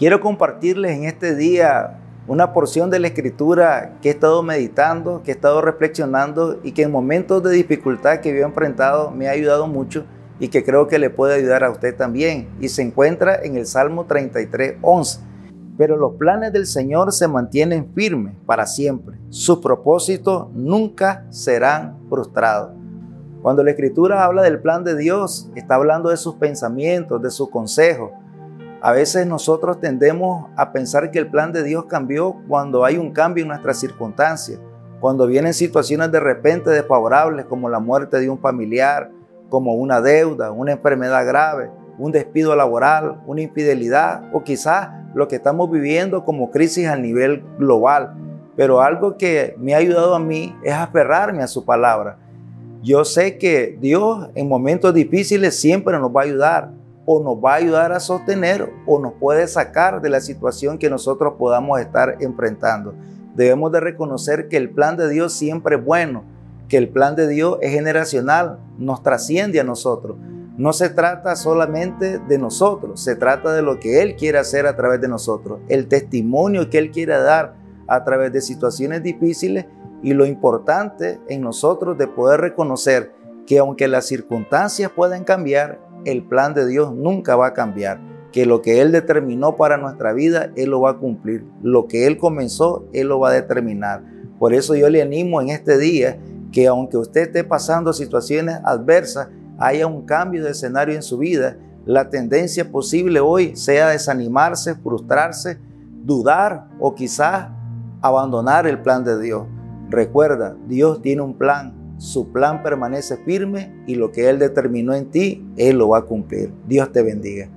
Quiero compartirles en este día una porción de la escritura que he estado meditando, que he estado reflexionando y que en momentos de dificultad que yo he enfrentado me ha ayudado mucho y que creo que le puede ayudar a usted también. Y se encuentra en el Salmo 33, 11. Pero los planes del Señor se mantienen firmes para siempre. Sus propósitos nunca serán frustrados. Cuando la escritura habla del plan de Dios, está hablando de sus pensamientos, de sus consejos. A veces nosotros tendemos a pensar que el plan de Dios cambió cuando hay un cambio en nuestras circunstancias, cuando vienen situaciones de repente desfavorables como la muerte de un familiar, como una deuda, una enfermedad grave, un despido laboral, una infidelidad o quizás lo que estamos viviendo como crisis a nivel global. Pero algo que me ha ayudado a mí es aferrarme a su palabra yo sé que Dios en momentos difíciles siempre nos va a ayudar o nos va a ayudar a sostener o nos puede sacar de la situación que nosotros podamos estar enfrentando. Debemos de reconocer que el plan de Dios siempre es bueno, que el plan de Dios es generacional, nos trasciende a nosotros. No se trata solamente de nosotros, se trata de lo que Él quiere hacer a través de nosotros, el testimonio que Él quiere dar a través de situaciones difíciles y lo importante en nosotros de poder reconocer que aunque las circunstancias pueden cambiar, el plan de Dios nunca va a cambiar. Que lo que Él determinó para nuestra vida, Él lo va a cumplir. Lo que Él comenzó, Él lo va a determinar. Por eso yo le animo en este día que aunque usted esté pasando situaciones adversas, haya un cambio de escenario en su vida, la tendencia posible hoy sea desanimarse, frustrarse, dudar o quizás abandonar el plan de Dios. Recuerda, Dios tiene un plan, su plan permanece firme y lo que Él determinó en ti, Él lo va a cumplir. Dios te bendiga.